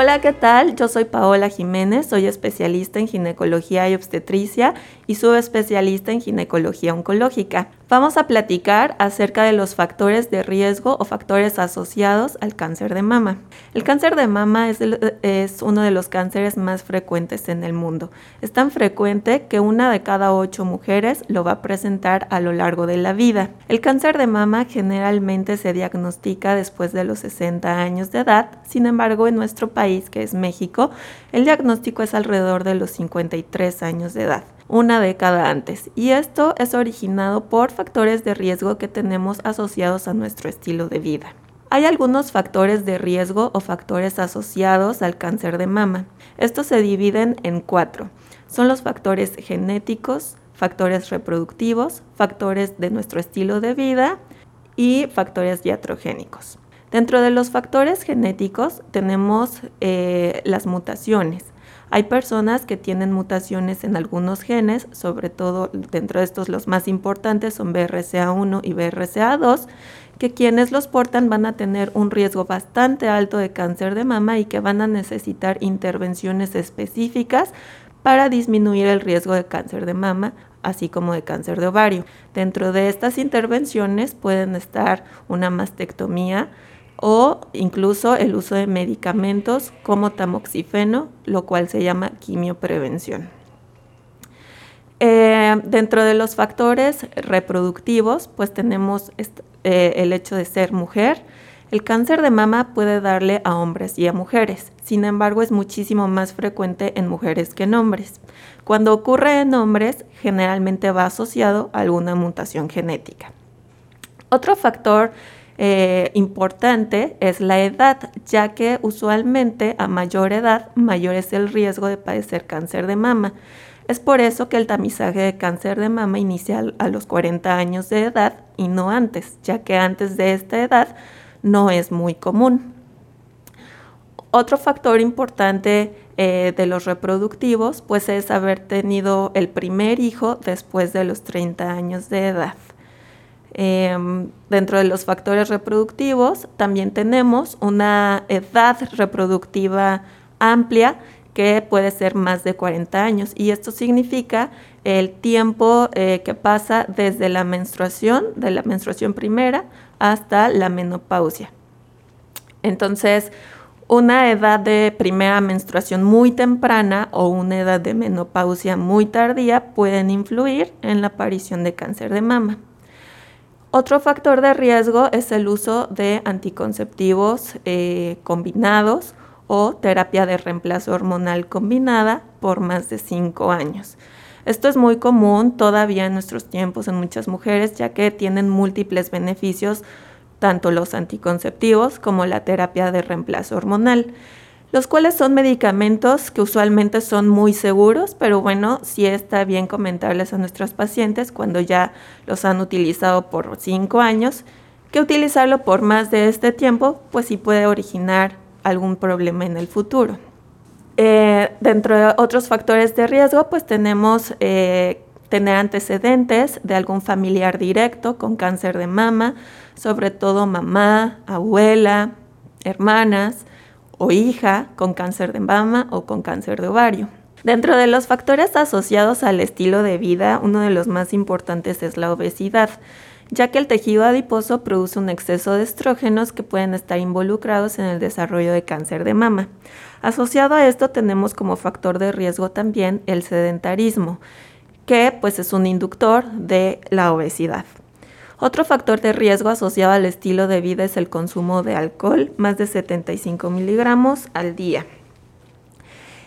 Hola, ¿qué tal? Yo soy Paola Jiménez, soy especialista en ginecología y obstetricia y subespecialista en ginecología oncológica. Vamos a platicar acerca de los factores de riesgo o factores asociados al cáncer de mama. El cáncer de mama es, uno de los cánceres más frecuentes en el mundo. Es tan frecuente que una de cada ocho mujeres lo va a presentar a lo largo de la vida. El cáncer de mama generalmente se diagnostica después de los 60 años de edad, sin embargo en nuestro país, que es México, el diagnóstico es alrededor de los 53 años de edad una década antes. Y esto es originado por factores de riesgo que tenemos asociados a nuestro estilo de vida. Hay algunos factores de riesgo o factores asociados al cáncer de mama. Estos se dividen en cuatro. Son los factores genéticos, factores reproductivos, factores de nuestro estilo de vida y factores diatrogénicos. Dentro de los factores genéticos tenemos eh, las mutaciones. Hay personas que tienen mutaciones en algunos genes, sobre todo dentro de estos los más importantes son BRCA1 y BRCA2, que quienes los portan van a tener un riesgo bastante alto de cáncer de mama y que van a necesitar intervenciones específicas para disminuir el riesgo de cáncer de mama, así como de cáncer de ovario. Dentro de estas intervenciones pueden estar una mastectomía, o incluso el uso de medicamentos como tamoxifeno, lo cual se llama quimioprevención. Eh, dentro de los factores reproductivos, pues tenemos eh, el hecho de ser mujer. El cáncer de mama puede darle a hombres y a mujeres, sin embargo es muchísimo más frecuente en mujeres que en hombres. Cuando ocurre en hombres, generalmente va asociado a alguna mutación genética. Otro factor eh, importante es la edad, ya que usualmente a mayor edad, mayor es el riesgo de padecer cáncer de mama. Es por eso que el tamizaje de cáncer de mama inicia a los 40 años de edad y no antes, ya que antes de esta edad no es muy común. Otro factor importante eh, de los reproductivos pues es haber tenido el primer hijo después de los 30 años de edad. Em, dentro de los factores reproductivos también tenemos una edad reproductiva amplia que puede ser más de 40 años y esto significa el tiempo eh, que pasa desde la menstruación, de la menstruación primera hasta la menopausia. Entonces, una edad de primera menstruación muy temprana o una edad de menopausia muy tardía pueden influir en la aparición de cáncer de mama. Otro factor de riesgo es el uso de anticonceptivos eh, combinados o terapia de reemplazo hormonal combinada por más de 5 años. Esto es muy común todavía en nuestros tiempos en muchas mujeres, ya que tienen múltiples beneficios tanto los anticonceptivos como la terapia de reemplazo hormonal los cuales son medicamentos que usualmente son muy seguros, pero bueno, sí está bien comentarles a nuestros pacientes cuando ya los han utilizado por cinco años, que utilizarlo por más de este tiempo, pues sí puede originar algún problema en el futuro. Eh, dentro de otros factores de riesgo, pues tenemos eh, tener antecedentes de algún familiar directo con cáncer de mama, sobre todo mamá, abuela, hermanas, o hija con cáncer de mama o con cáncer de ovario. Dentro de los factores asociados al estilo de vida, uno de los más importantes es la obesidad, ya que el tejido adiposo produce un exceso de estrógenos que pueden estar involucrados en el desarrollo de cáncer de mama. Asociado a esto tenemos como factor de riesgo también el sedentarismo, que pues es un inductor de la obesidad. Otro factor de riesgo asociado al estilo de vida es el consumo de alcohol, más de 75 miligramos al día.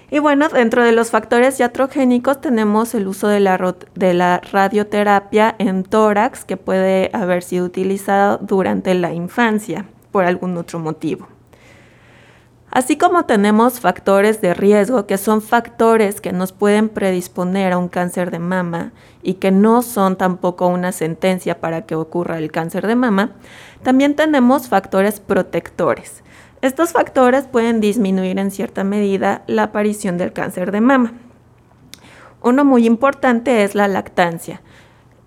Y bueno, dentro de los factores iatrogénicos tenemos el uso de la, de la, radioterapia en tórax que puede haber sido utilizado durante la infancia por algún otro motivo. Así como tenemos factores de riesgo, que son factores que nos pueden predisponer a un cáncer de mama y que no son tampoco una sentencia para que ocurra el cáncer de mama, también tenemos factores protectores. Estos factores pueden disminuir en cierta medida la aparición del cáncer de mama. Uno muy importante es la lactancia.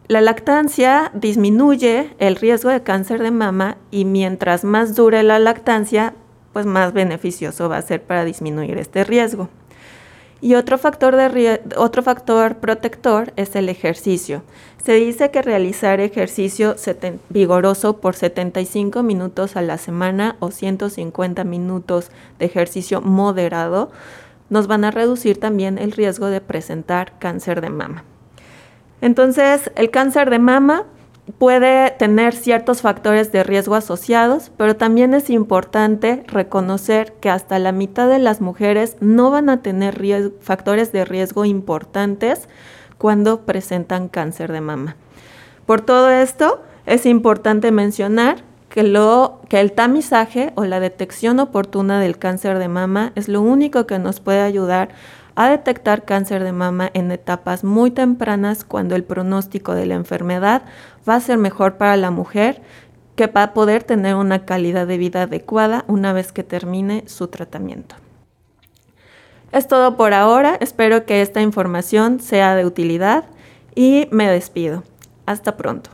La lactancia disminuye el riesgo de cáncer de mama y mientras más dure la lactancia, pues más beneficioso va a ser para disminuir este riesgo. Y otro factor, de otro factor protector es el ejercicio. Se dice que realizar ejercicio vigoroso por 75 minutos a la semana o 150 minutos de ejercicio moderado nos van a reducir también el riesgo de presentar cáncer de mama. Entonces, el cáncer de mama puede tener ciertos factores de riesgo asociados, pero también es importante reconocer que hasta la mitad de las mujeres no van a tener factores de riesgo importantes cuando presentan cáncer de mama. Por todo esto, es importante mencionar que, lo, que el tamizaje o la detección oportuna del cáncer de mama es lo único que nos puede ayudar a detectar cáncer de mama en etapas muy tempranas cuando el pronóstico de la enfermedad va a ser mejor para la mujer que va a poder tener una calidad de vida adecuada una vez que termine su tratamiento. Es todo por ahora, espero que esta información sea de utilidad y me despido. Hasta pronto.